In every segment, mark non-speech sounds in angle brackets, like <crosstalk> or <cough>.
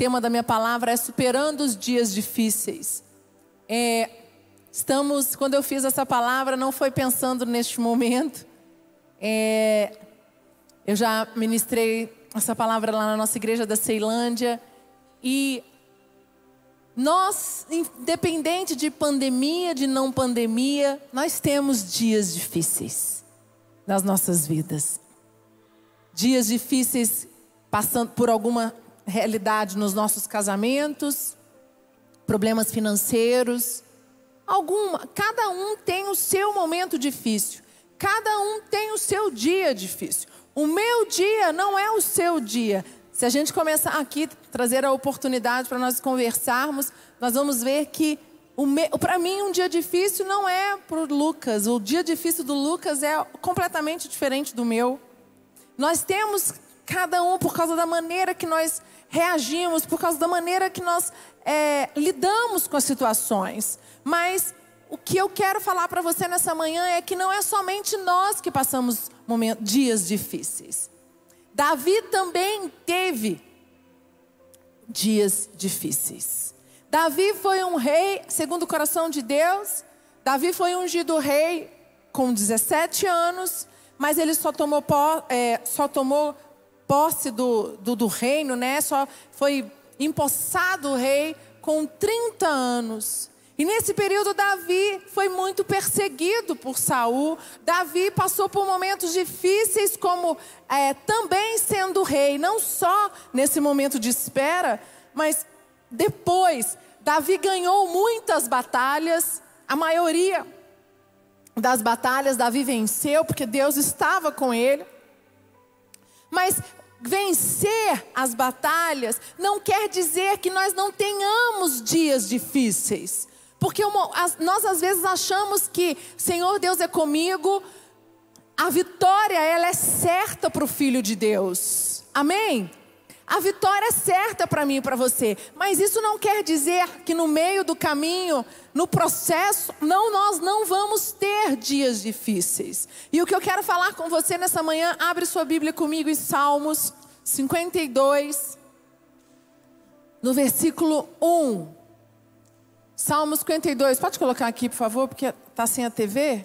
tema da minha palavra é superando os dias difíceis. É, estamos, quando eu fiz essa palavra, não foi pensando neste momento. É, eu já ministrei essa palavra lá na nossa igreja da Ceilândia e nós, independente de pandemia, de não pandemia, nós temos dias difíceis nas nossas vidas. Dias difíceis passando por alguma realidade nos nossos casamentos, problemas financeiros, alguma, cada um tem o seu momento difícil. Cada um tem o seu dia difícil. O meu dia não é o seu dia. Se a gente começar aqui trazer a oportunidade para nós conversarmos, nós vamos ver que para mim um dia difícil não é para o Lucas. O dia difícil do Lucas é completamente diferente do meu. Nós temos cada um por causa da maneira que nós reagimos, por causa da maneira que nós é, lidamos com as situações. Mas o que eu quero falar para você nessa manhã é que não é somente nós que passamos momentos, dias difíceis. Davi também teve dias difíceis. Davi foi um rei segundo o coração de Deus. Davi foi ungido rei com 17 anos, mas ele só tomou, é, só tomou posse do, do, do reino, né? Só foi empossado rei com 30 anos. E nesse período Davi foi muito perseguido por Saul. Davi passou por momentos difíceis, como é, também sendo rei, não só nesse momento de espera, mas depois. Davi ganhou muitas batalhas, a maioria das batalhas Davi venceu, porque Deus estava com ele. Mas vencer as batalhas não quer dizer que nós não tenhamos dias difíceis. Porque nós às vezes achamos que Senhor Deus é comigo, a vitória ela é certa para o Filho de Deus. Amém? A vitória é certa para mim e para você, mas isso não quer dizer que no meio do caminho, no processo, não nós não vamos ter dias difíceis. E o que eu quero falar com você nessa manhã, abre sua Bíblia comigo em Salmos 52, no versículo 1. Salmo 52, pode colocar aqui, por favor, porque está sem a TV.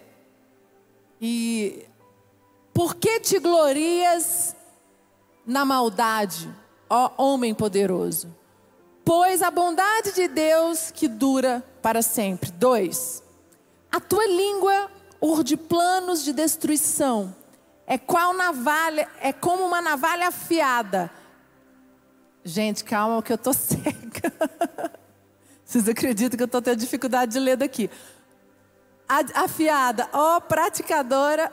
E por que te glorias na maldade, ó homem poderoso? Pois a bondade de Deus que dura para sempre. Dois, a tua língua urde planos de destruição. É qual navalha, é como uma navalha afiada. Gente, calma que eu tô <laughs> seca. Vocês acreditam que eu estou tendo dificuldade de ler daqui? Afiada, ó, praticadora.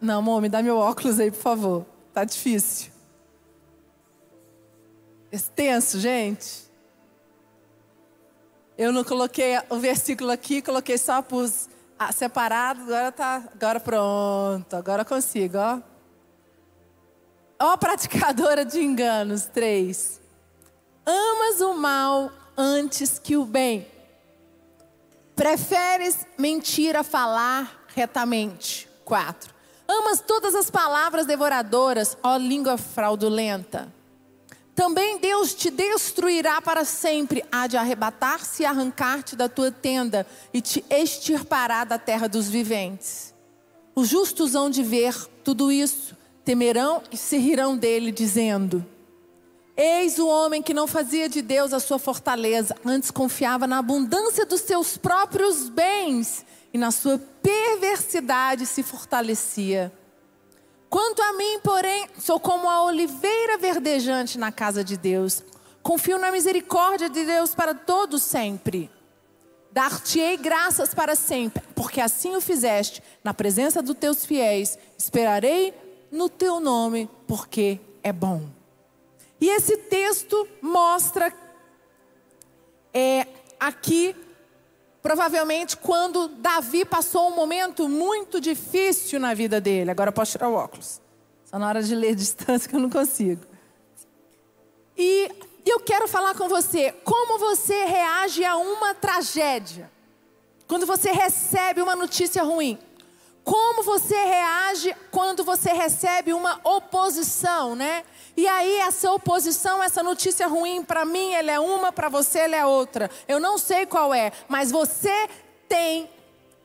Não, amor, me dá meu óculos aí, por favor. Tá difícil. Extenso, gente. Eu não coloquei o versículo aqui, coloquei só pus separado, agora tá, agora pronto, agora consigo, ó. Ó praticadora de enganos, três. Amas o mal antes que o bem. Preferes mentir a falar retamente. 4. Amas todas as palavras devoradoras, ó língua fraudulenta. Também Deus te destruirá para sempre, há de arrebatar-se e arrancar-te da tua tenda e te extirpará da terra dos viventes. Os justos hão de ver tudo isso, temerão e se rirão dele, dizendo: Eis o homem que não fazia de Deus a sua fortaleza, antes confiava na abundância dos seus próprios bens e na sua perversidade se fortalecia. Quanto a mim, porém, sou como a oliveira verdejante na casa de Deus. Confio na misericórdia de Deus para todos sempre. Dar-te-ei graças para sempre, porque assim o fizeste na presença dos teus fiéis. Esperarei no teu nome, porque é bom. E esse texto mostra é, aqui, provavelmente, quando Davi passou um momento muito difícil na vida dele. Agora eu posso tirar o óculos. Só na hora de ler distância que eu não consigo. E eu quero falar com você como você reage a uma tragédia. Quando você recebe uma notícia ruim. Como você reage quando você recebe uma oposição, né? E aí essa oposição, essa notícia ruim para mim, ela é uma, para você ela é outra. Eu não sei qual é, mas você tem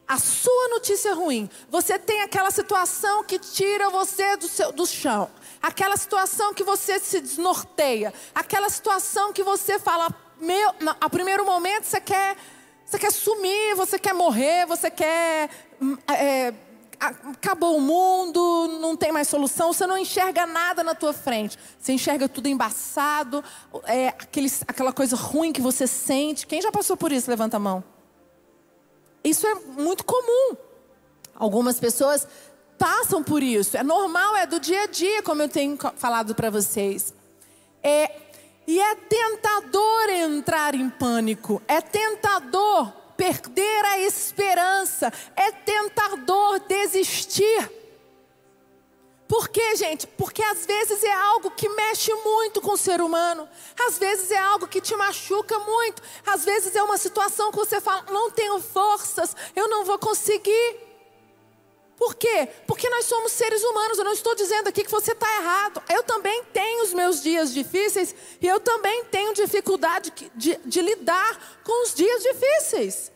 a sua notícia ruim. Você tem aquela situação que tira você do, seu, do chão. Aquela situação que você se desnorteia. Aquela situação que você fala, meu, a primeiro momento você quer, você quer sumir, você quer morrer, você quer hum, é, acabou o mundo, não tem mais solução, você não enxerga nada na tua frente. Você enxerga tudo embaçado, é, aquela coisa ruim que você sente. Quem já passou por isso? Levanta a mão. Isso é muito comum. Algumas pessoas passam por isso. É normal, é do dia a dia, como eu tenho falado para vocês. É, e é tentador entrar em pânico. É tentador perder a esperança, é tentador desistir. Por quê, gente? Porque às vezes é algo que mexe muito com o ser humano, às vezes é algo que te machuca muito, às vezes é uma situação que você fala, não tenho forças, eu não vou conseguir. Por quê? Porque nós somos seres humanos. Eu não estou dizendo aqui que você está errado. Eu também tenho os meus dias difíceis e eu também tenho dificuldade de, de lidar com os dias difíceis.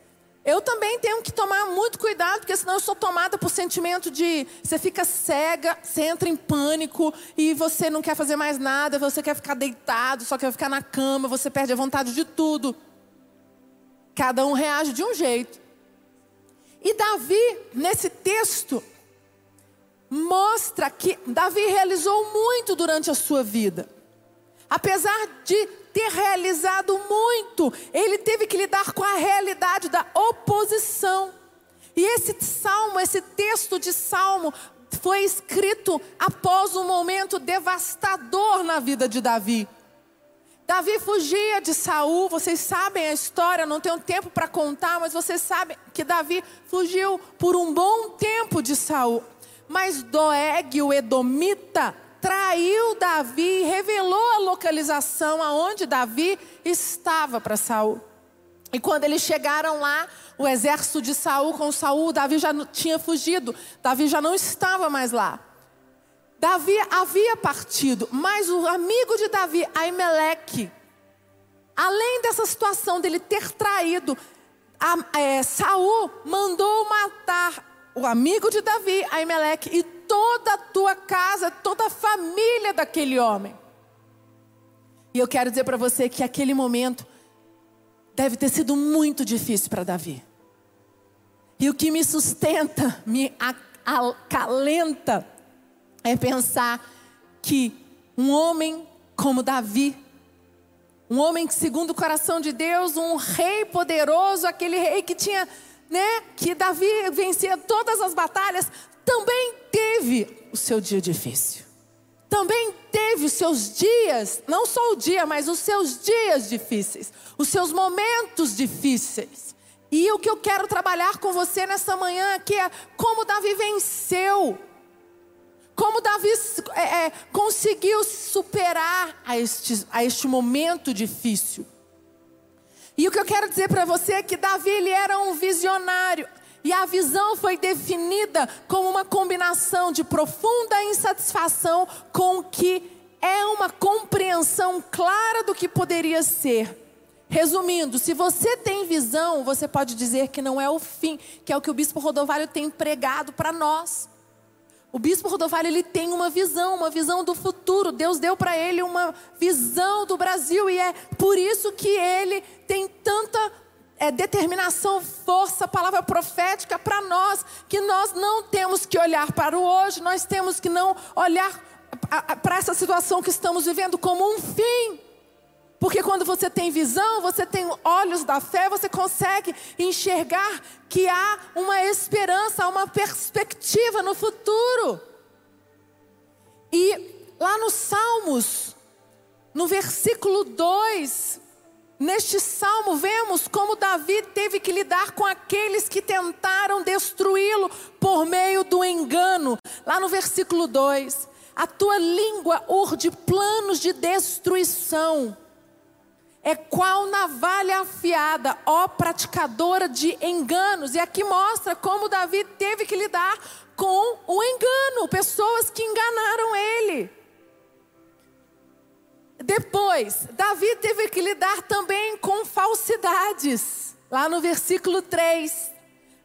Eu também tenho que tomar muito cuidado, porque senão eu sou tomada por sentimento de. Você fica cega, você entra em pânico e você não quer fazer mais nada, você quer ficar deitado, só quer ficar na cama, você perde a vontade de tudo. Cada um reage de um jeito. E Davi, nesse texto, mostra que Davi realizou muito durante a sua vida. Apesar de ter realizado muito, ele teve que lidar com a realidade da oposição. E esse salmo, esse texto de salmo, foi escrito após um momento devastador na vida de Davi. Davi fugia de Saul, vocês sabem a história, não tenho tempo para contar, mas vocês sabem que Davi fugiu por um bom tempo de Saul. Mas Doeg, o Edomita, traiu Davi e revelou a localização aonde Davi estava para Saul. E quando eles chegaram lá, o exército de Saul com Saul, Davi já tinha fugido, Davi já não estava mais lá. Davi havia partido, mas o amigo de Davi, Aimeleque, além dessa situação dele ter traído, a, é, Saul mandou matar o amigo de Davi, Aimeleque, e toda a tua casa, toda a família daquele homem. E eu quero dizer para você que aquele momento deve ter sido muito difícil para Davi. E o que me sustenta, me acalenta, é pensar que um homem como Davi, um homem segundo o coração de Deus, um rei poderoso, aquele rei que tinha, né, que Davi vencia todas as batalhas, também teve o seu dia difícil. Também teve os seus dias, não só o dia, mas os seus dias difíceis, os seus momentos difíceis. E o que eu quero trabalhar com você nessa manhã aqui é como Davi venceu como Davi é, é, conseguiu superar a este, a este momento difícil. E o que eu quero dizer para você é que Davi ele era um visionário. E a visão foi definida como uma combinação de profunda insatisfação com o que é uma compreensão clara do que poderia ser. Resumindo, se você tem visão, você pode dizer que não é o fim, que é o que o bispo Rodovalho tem pregado para nós. O bispo Rodovalho ele tem uma visão, uma visão do futuro. Deus deu para ele uma visão do Brasil e é por isso que ele tem tanta é, determinação, força, palavra profética para nós, que nós não temos que olhar para o hoje, nós temos que não olhar para essa situação que estamos vivendo como um fim. Porque quando você tem visão, você tem olhos da fé, você consegue enxergar que há uma esperança, uma perspectiva no futuro. E lá nos Salmos, no versículo 2, neste salmo, vemos como Davi teve que lidar com aqueles que tentaram destruí-lo por meio do engano. Lá no versículo 2, a tua língua urde planos de destruição é qual navalha afiada, ó praticadora de enganos. E aqui mostra como Davi teve que lidar com o engano, pessoas que enganaram ele. Depois, Davi teve que lidar também com falsidades. Lá no versículo 3: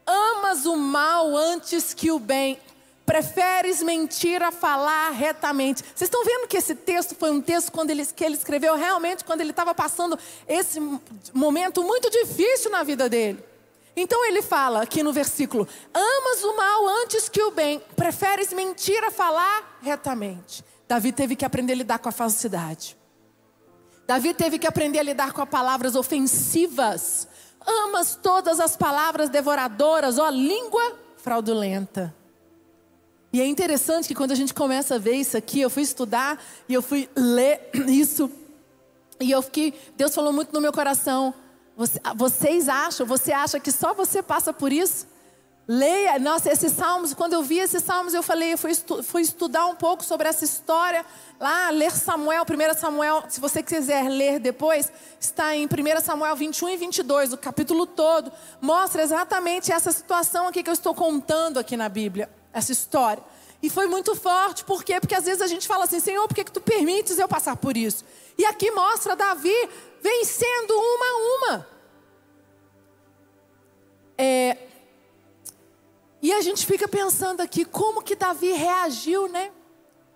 Amas o mal antes que o bem, preferes mentir a falar retamente. Vocês estão vendo que esse texto foi um texto quando ele, que ele escreveu realmente quando ele estava passando esse momento muito difícil na vida dele. Então ele fala aqui no versículo: Amas o mal antes que o bem, preferes mentir a falar retamente. Davi teve que aprender a lidar com a falsidade. Davi teve que aprender a lidar com as palavras ofensivas. Amas todas as palavras devoradoras, ó língua fraudulenta. E é interessante que quando a gente começa a ver isso aqui, eu fui estudar e eu fui ler <clears throat> isso. E eu fiquei, Deus falou muito no meu coração. Você, vocês acham, você acha que só você passa por isso? Leia, nossa, esses salmos, quando eu vi esses salmos, eu falei, eu fui, estu, fui estudar um pouco sobre essa história, lá, ler Samuel, 1 Samuel, se você quiser ler depois, está em 1 Samuel 21 e 22, o capítulo todo, mostra exatamente essa situação aqui que eu estou contando aqui na Bíblia, essa história. E foi muito forte, por quê? Porque às vezes a gente fala assim, Senhor, por que, que tu permites eu passar por isso? E aqui mostra Davi vencendo uma a uma. É, e a gente fica pensando aqui como que Davi reagiu, né?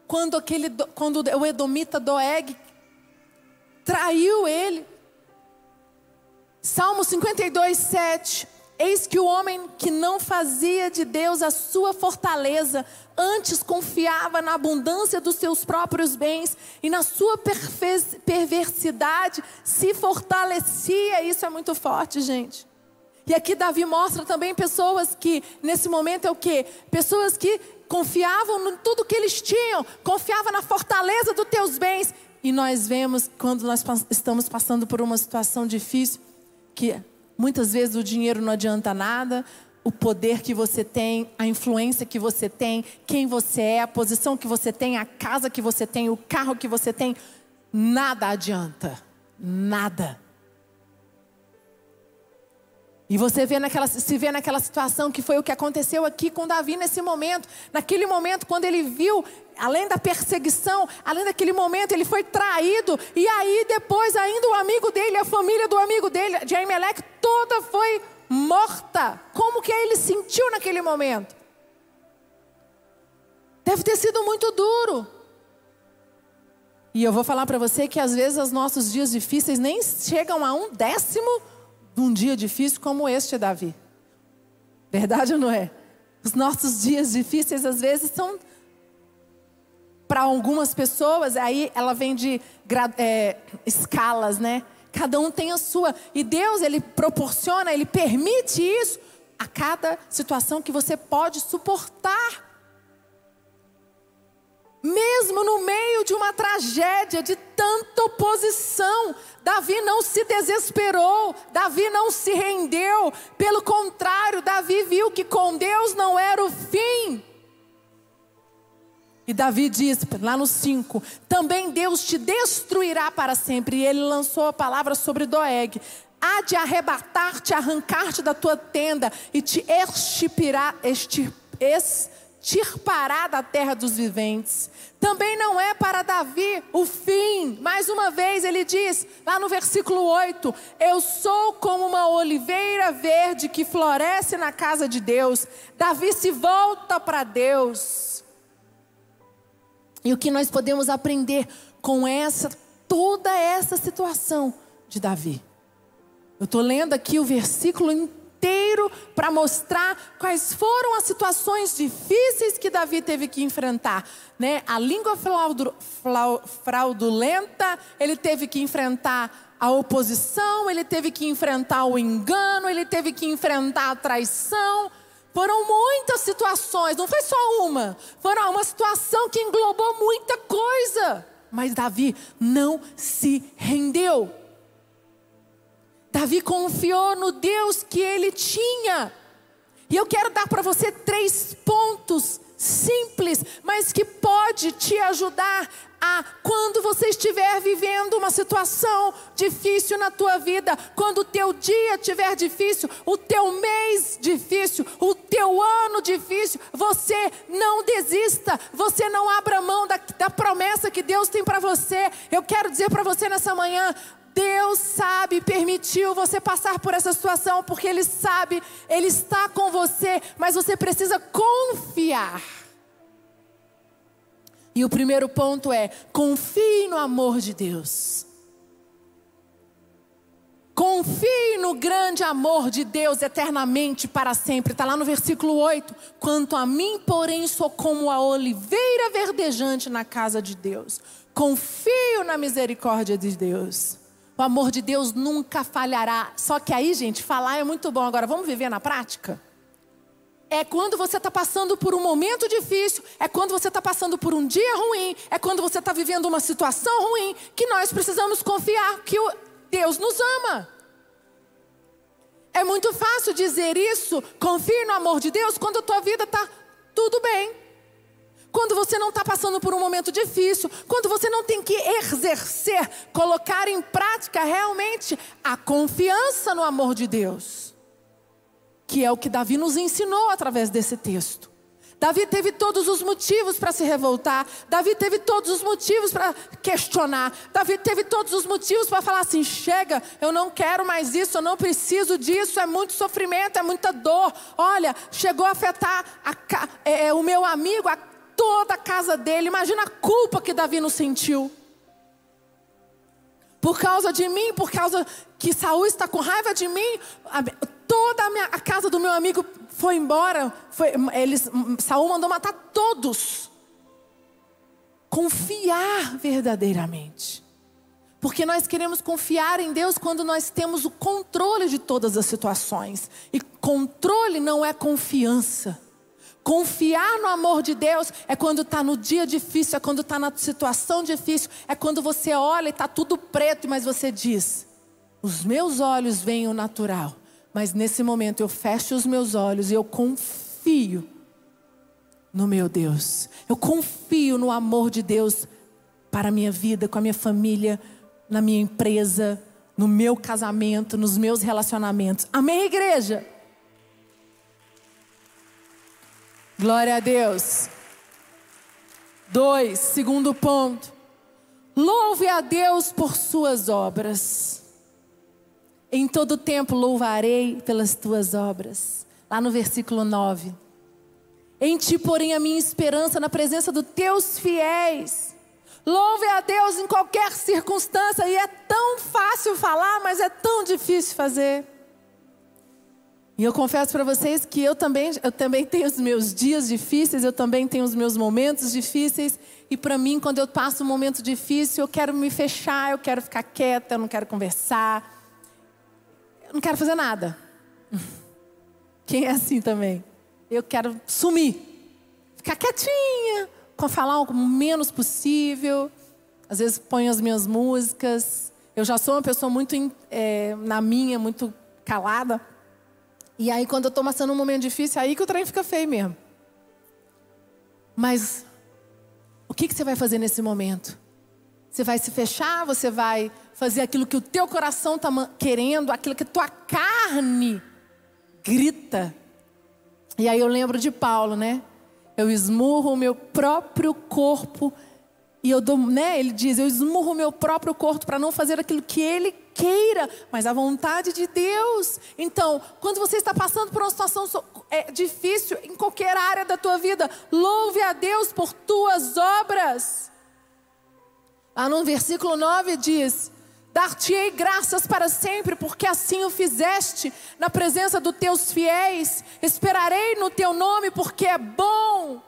Quando, aquele, quando o Edomita Doeg traiu ele. Salmo 52, 7. Eis que o homem que não fazia de Deus a sua fortaleza, antes confiava na abundância dos seus próprios bens e na sua perversidade se fortalecia. Isso é muito forte, gente. E aqui Davi mostra também pessoas que, nesse momento é o quê? Pessoas que confiavam em tudo que eles tinham, confiavam na fortaleza dos teus bens. E nós vemos, quando nós estamos passando por uma situação difícil, que muitas vezes o dinheiro não adianta nada, o poder que você tem, a influência que você tem, quem você é, a posição que você tem, a casa que você tem, o carro que você tem, nada adianta. Nada. E você vê naquela, se vê naquela situação que foi o que aconteceu aqui com Davi nesse momento. Naquele momento, quando ele viu, além da perseguição, além daquele momento, ele foi traído. E aí, depois, ainda o amigo dele, a família do amigo dele, de Ahimelech, toda foi morta. Como que ele sentiu naquele momento? Deve ter sido muito duro. E eu vou falar para você que às vezes os nossos dias difíceis nem chegam a um décimo num dia difícil como este, Davi. Verdade ou não é? Os nossos dias difíceis às vezes são para algumas pessoas, aí ela vem de é, escalas, né? Cada um tem a sua. E Deus, Ele proporciona, Ele permite isso a cada situação que você pode suportar. Mesmo no meio de uma tragédia, de tanta oposição, Davi não se desesperou, Davi não se rendeu, pelo contrário, Davi viu que com Deus não era o fim. E Davi diz lá no 5: também Deus te destruirá para sempre. E ele lançou a palavra sobre Doeg: há de arrebatar-te, arrancar-te da tua tenda e te extirpirá, extirpará da terra dos viventes. Também não é para Davi o fim. Mais uma vez ele diz, lá no versículo 8: Eu sou como uma oliveira verde que floresce na casa de Deus. Davi se volta para Deus. E o que nós podemos aprender com essa toda essa situação de Davi? Eu estou lendo aqui o versículo inteiro para mostrar quais foram as situações difíceis que Davi teve que enfrentar. Né? A língua fraudulenta, ele teve que enfrentar a oposição, ele teve que enfrentar o engano, ele teve que enfrentar a traição. Foram muitas situações, não foi só uma. Foram uma situação que englobou muita coisa. Mas Davi não se rendeu. Davi confiou no Deus que ele tinha. E eu quero dar para você três pontos simples, mas que pode te ajudar a quando você estiver vivendo uma situação difícil na tua vida, quando o teu dia estiver difícil, o teu mês difícil, o teu ano difícil, você não desista, você não abra mão da, da promessa que Deus tem para você. Eu quero dizer para você nessa manhã, Deus sabe, permitiu você passar por essa situação, porque Ele sabe, Ele está com você, mas você precisa confiar. E o primeiro ponto é: confie no amor de Deus. Confie no grande amor de Deus eternamente para sempre. Está lá no versículo 8. Quanto a mim, porém, sou como a oliveira verdejante na casa de Deus. Confio na misericórdia de Deus. O amor de Deus nunca falhará. Só que aí, gente, falar é muito bom. Agora, vamos viver na prática? É quando você está passando por um momento difícil, é quando você está passando por um dia ruim, é quando você está vivendo uma situação ruim, que nós precisamos confiar que Deus nos ama. É muito fácil dizer isso, confie no amor de Deus, quando a tua vida está tudo bem quando você não está passando por um momento difícil, quando você não tem que exercer, colocar em prática realmente a confiança no amor de Deus, que é o que Davi nos ensinou através desse texto. Davi teve todos os motivos para se revoltar. Davi teve todos os motivos para questionar. Davi teve todos os motivos para falar assim: chega, eu não quero mais isso, eu não preciso disso, é muito sofrimento, é muita dor. Olha, chegou a afetar a, é, é, o meu amigo, a toda a casa dele. Imagina a culpa que Davi não sentiu. Por causa de mim, por causa que Saul está com raiva de mim, toda a, minha, a casa do meu amigo foi embora. Foi, eles, Saul mandou matar todos. Confiar verdadeiramente. Porque nós queremos confiar em Deus quando nós temos o controle de todas as situações. E controle não é confiança. Confiar no amor de Deus é quando está no dia difícil, é quando está na situação difícil, é quando você olha e está tudo preto, mas você diz: Os meus olhos veem o natural, mas nesse momento eu fecho os meus olhos e eu confio no meu Deus. Eu confio no amor de Deus para a minha vida, com a minha família, na minha empresa, no meu casamento, nos meus relacionamentos. Amém, igreja? Glória a Deus. Dois, segundo ponto. Louve a Deus por suas obras. Em todo tempo louvarei pelas tuas obras. Lá no versículo 9. Em ti, porém, a minha esperança na presença dos teus fiéis. Louve a Deus em qualquer circunstância. E é tão fácil falar, mas é tão difícil fazer. E eu confesso para vocês que eu também, eu também tenho os meus dias difíceis, eu também tenho os meus momentos difíceis. E para mim, quando eu passo um momento difícil, eu quero me fechar, eu quero ficar quieta, eu não quero conversar. Eu não quero fazer nada. Quem é assim também? Eu quero sumir. Ficar quietinha, falar o menos possível. Às vezes ponho as minhas músicas. Eu já sou uma pessoa muito é, na minha, muito calada. E aí, quando eu estou passando um momento difícil, é aí que o trem fica feio mesmo. Mas, o que, que você vai fazer nesse momento? Você vai se fechar? Você vai fazer aquilo que o teu coração está querendo, aquilo que a tua carne grita? E aí eu lembro de Paulo, né? Eu esmurro o meu próprio corpo e eu dou, né? Ele diz: eu esmurro o meu próprio corpo para não fazer aquilo que ele queira, mas a vontade de Deus. Então, quando você está passando por uma situação é, difícil em qualquer área da tua vida, louve a Deus por tuas obras. Lá no versículo 9 diz: Dar-te-ei graças para sempre, porque assim o fizeste na presença dos teus fiéis. Esperarei no teu nome, porque é bom.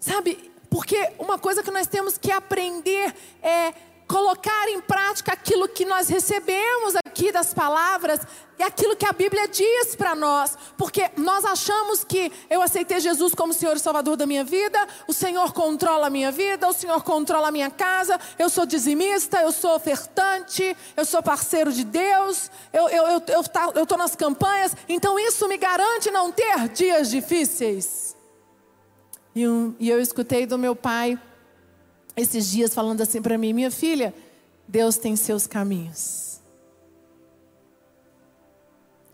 Sabe, porque uma coisa que nós temos que aprender é colocar em prática aquilo que nós recebemos aqui das palavras e aquilo que a Bíblia diz para nós, porque nós achamos que eu aceitei Jesus como Senhor e Salvador da minha vida, o Senhor controla a minha vida, o Senhor controla a minha casa, eu sou dizimista, eu sou ofertante, eu sou parceiro de Deus, eu estou eu, eu, eu, eu nas campanhas, então isso me garante não ter dias difíceis. E, um, e eu escutei do meu pai esses dias falando assim para mim: minha filha, Deus tem seus caminhos.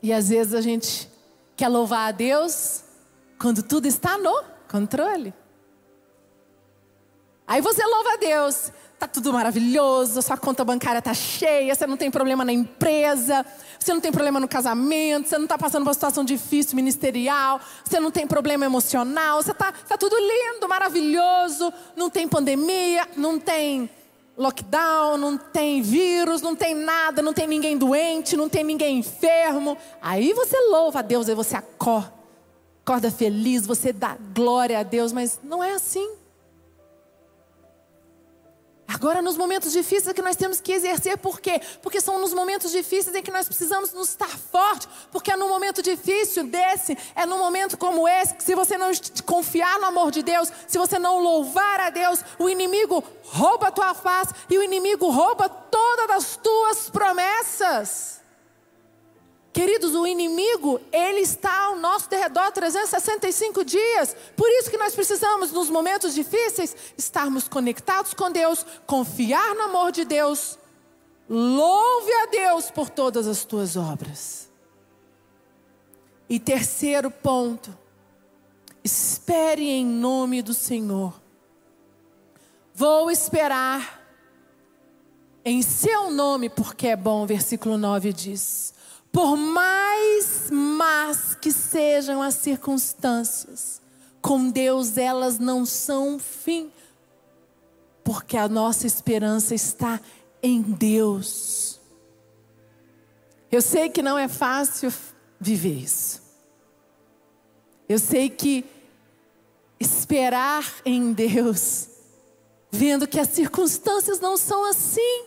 E às vezes a gente quer louvar a Deus quando tudo está no controle. Aí você louva a Deus, tá tudo maravilhoso, sua conta bancária tá cheia, você não tem problema na empresa, você não tem problema no casamento, você não está passando por uma situação difícil ministerial, você não tem problema emocional, você tá, tá tudo lindo, maravilhoso, não tem pandemia, não tem lockdown, não tem vírus, não tem nada, não tem ninguém doente, não tem ninguém enfermo. Aí você louva a Deus, aí você acorda, acorda feliz, você dá glória a Deus, mas não é assim. Agora, nos momentos difíceis é que nós temos que exercer, por quê? Porque são nos momentos difíceis em que nós precisamos nos estar forte, porque é num momento difícil desse, é num momento como esse, que se você não confiar no amor de Deus, se você não louvar a Deus, o inimigo rouba a tua face e o inimigo rouba todas as tuas promessas. Queridos, o inimigo, ele está ao nosso derredor 365 dias. Por isso que nós precisamos, nos momentos difíceis, estarmos conectados com Deus, confiar no amor de Deus. Louve a Deus por todas as tuas obras. E terceiro ponto, espere em nome do Senhor. Vou esperar em seu nome, porque é bom, versículo 9 diz. Por mais más que sejam as circunstâncias, com Deus elas não são fim, porque a nossa esperança está em Deus. Eu sei que não é fácil viver isso. Eu sei que esperar em Deus, vendo que as circunstâncias não são assim,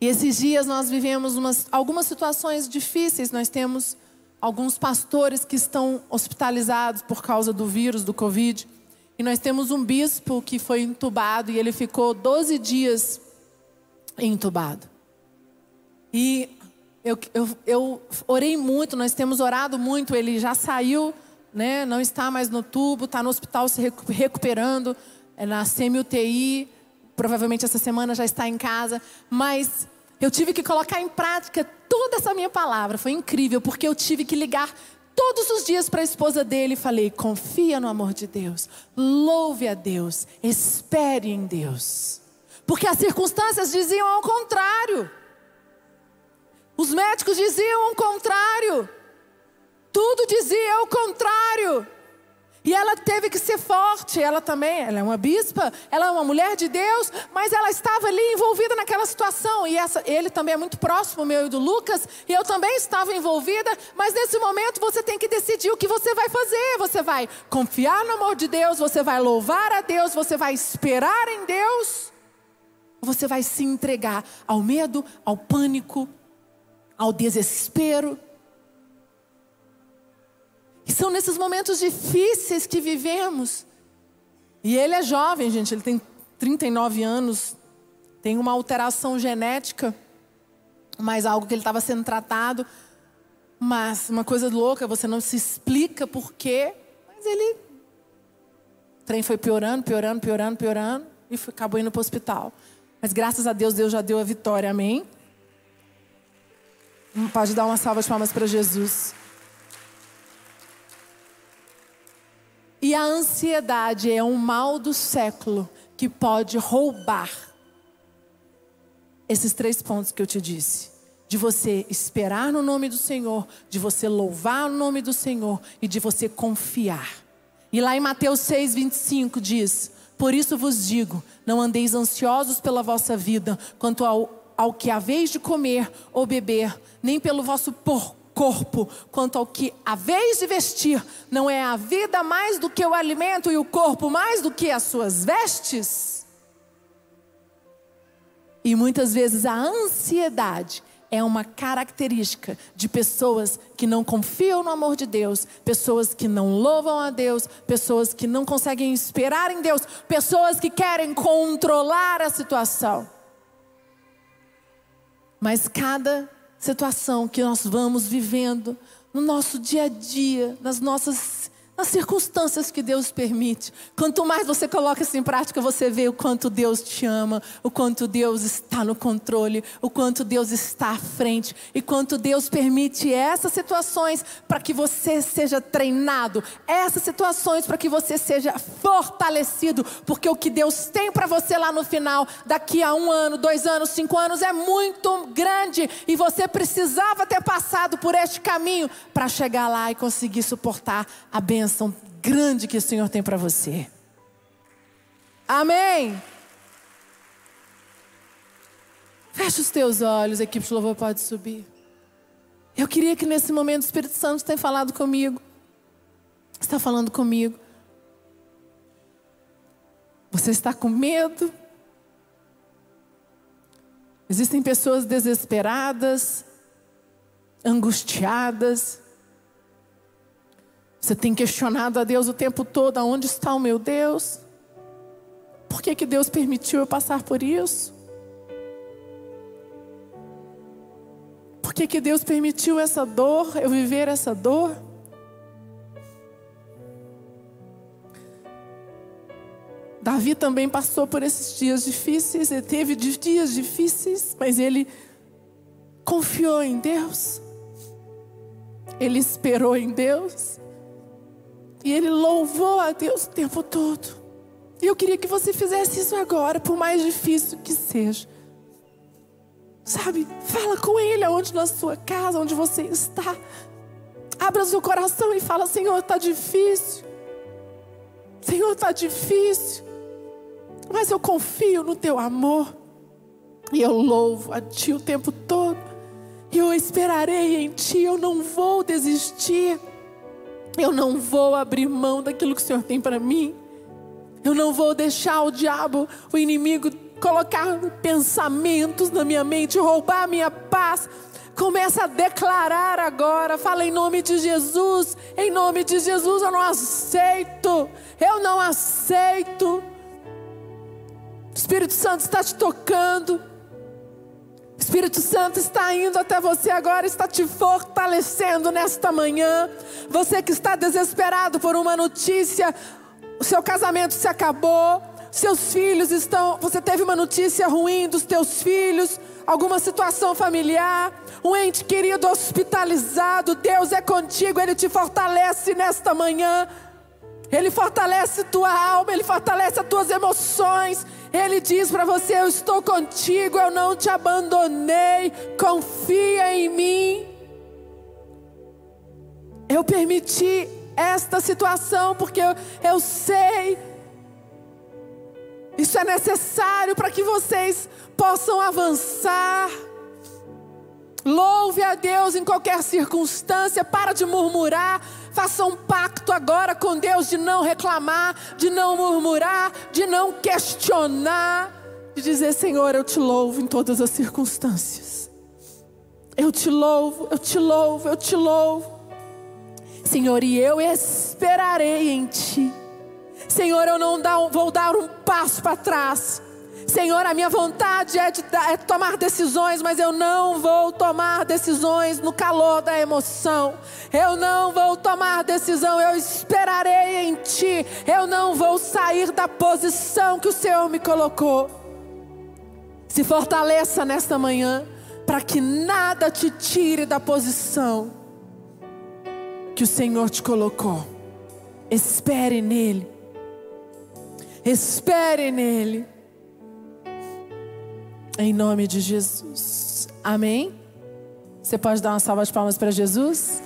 e esses dias nós vivemos umas, algumas situações difíceis. Nós temos alguns pastores que estão hospitalizados por causa do vírus, do Covid. E nós temos um bispo que foi entubado e ele ficou 12 dias entubado. E eu, eu, eu orei muito, nós temos orado muito. Ele já saiu, né, não está mais no tubo, está no hospital se recuperando, é na semi-UTI provavelmente essa semana já está em casa, mas eu tive que colocar em prática toda essa minha palavra. Foi incrível, porque eu tive que ligar todos os dias para a esposa dele e falei: confia no amor de Deus, louve a Deus, espere em Deus. Porque as circunstâncias diziam ao contrário. Os médicos diziam ao contrário. Tudo dizia ao contrário. E ela teve que ser forte, ela também, ela é uma bispa, ela é uma mulher de Deus, mas ela estava ali envolvida naquela situação. E essa, ele também é muito próximo, meu e do Lucas, e eu também estava envolvida, mas nesse momento você tem que decidir o que você vai fazer. Você vai confiar no amor de Deus, você vai louvar a Deus, você vai esperar em Deus, você vai se entregar ao medo, ao pânico, ao desespero. E são nesses momentos difíceis que vivemos. E ele é jovem, gente, ele tem 39 anos, tem uma alteração genética, mas algo que ele estava sendo tratado. Mas uma coisa louca, você não se explica por quê, mas ele. O trem foi piorando, piorando, piorando, piorando, e foi, acabou indo para o hospital. Mas graças a Deus, Deus já deu a vitória, amém? Pode dar uma salva de palmas para Jesus. E a ansiedade é um mal do século que pode roubar esses três pontos que eu te disse. De você esperar no nome do Senhor, de você louvar o nome do Senhor e de você confiar. E lá em Mateus 6, 25 diz: Por isso vos digo, não andeis ansiosos pela vossa vida, quanto ao, ao que haveis de comer ou beber, nem pelo vosso porco corpo, quanto ao que a vez de vestir, não é a vida mais do que o alimento e o corpo mais do que as suas vestes? E muitas vezes a ansiedade é uma característica de pessoas que não confiam no amor de Deus, pessoas que não louvam a Deus, pessoas que não conseguem esperar em Deus, pessoas que querem controlar a situação. Mas cada situação que nós vamos vivendo no nosso dia a dia, nas nossas nas circunstâncias que Deus permite. Quanto mais você coloca isso em prática, você vê o quanto Deus te ama, o quanto Deus está no controle, o quanto Deus está à frente e quanto Deus permite essas situações para que você seja treinado, essas situações para que você seja fortalecido, porque o que Deus tem para você lá no final, daqui a um ano, dois anos, cinco anos, é muito grande e você precisava ter passado por este caminho para chegar lá e conseguir suportar a bênção bênção grande que o Senhor tem para você. Amém. Fecha os teus olhos, a equipe de louvor pode subir. Eu queria que nesse momento o Espírito Santo tenha falado comigo. Está falando comigo. Você está com medo? Existem pessoas desesperadas, angustiadas, você tem questionado a Deus o tempo todo: aonde está o meu Deus? Por que, que Deus permitiu eu passar por isso? Por que, que Deus permitiu essa dor, eu viver essa dor? Davi também passou por esses dias difíceis, ele teve dias difíceis, mas ele confiou em Deus, ele esperou em Deus. E ele louvou a Deus o tempo todo. E eu queria que você fizesse isso agora, por mais difícil que seja. Sabe, fala com Ele aonde na sua casa, onde você está. Abra seu coração e fala: Senhor, está difícil. Senhor, está difícil. Mas eu confio no Teu amor. E eu louvo a Ti o tempo todo. E eu esperarei em Ti, eu não vou desistir. Eu não vou abrir mão daquilo que o Senhor tem para mim. Eu não vou deixar o diabo, o inimigo, colocar pensamentos na minha mente, roubar a minha paz. Começa a declarar agora, fala em nome de Jesus, em nome de Jesus eu não aceito, eu não aceito. O Espírito Santo está te tocando. Espírito Santo está indo até você agora, está te fortalecendo nesta manhã. Você que está desesperado por uma notícia, o seu casamento se acabou, seus filhos estão, você teve uma notícia ruim dos teus filhos, alguma situação familiar, um ente querido hospitalizado, Deus é contigo, ele te fortalece nesta manhã. Ele fortalece tua alma, ele fortalece as tuas emoções. Ele diz para você: Eu estou contigo, eu não te abandonei, confia em mim. Eu permiti esta situação porque eu, eu sei. Isso é necessário para que vocês possam avançar. Louve a Deus em qualquer circunstância, para de murmurar, Faça um pacto agora com Deus de não reclamar, de não murmurar, de não questionar, de dizer: Senhor, eu te louvo em todas as circunstâncias. Eu te louvo, eu te louvo, eu te louvo. Senhor, e eu esperarei em Ti. Senhor, eu não vou dar um passo para trás. Senhor, a minha vontade é de é tomar decisões, mas eu não vou tomar decisões no calor da emoção. Eu não vou tomar decisão, eu esperarei em Ti. Eu não vou sair da posição que o Senhor me colocou. Se fortaleça nesta manhã, para que nada te tire da posição que o Senhor te colocou. Espere nele. Espere nele. Em nome de Jesus. Amém? Você pode dar uma salva de palmas para Jesus?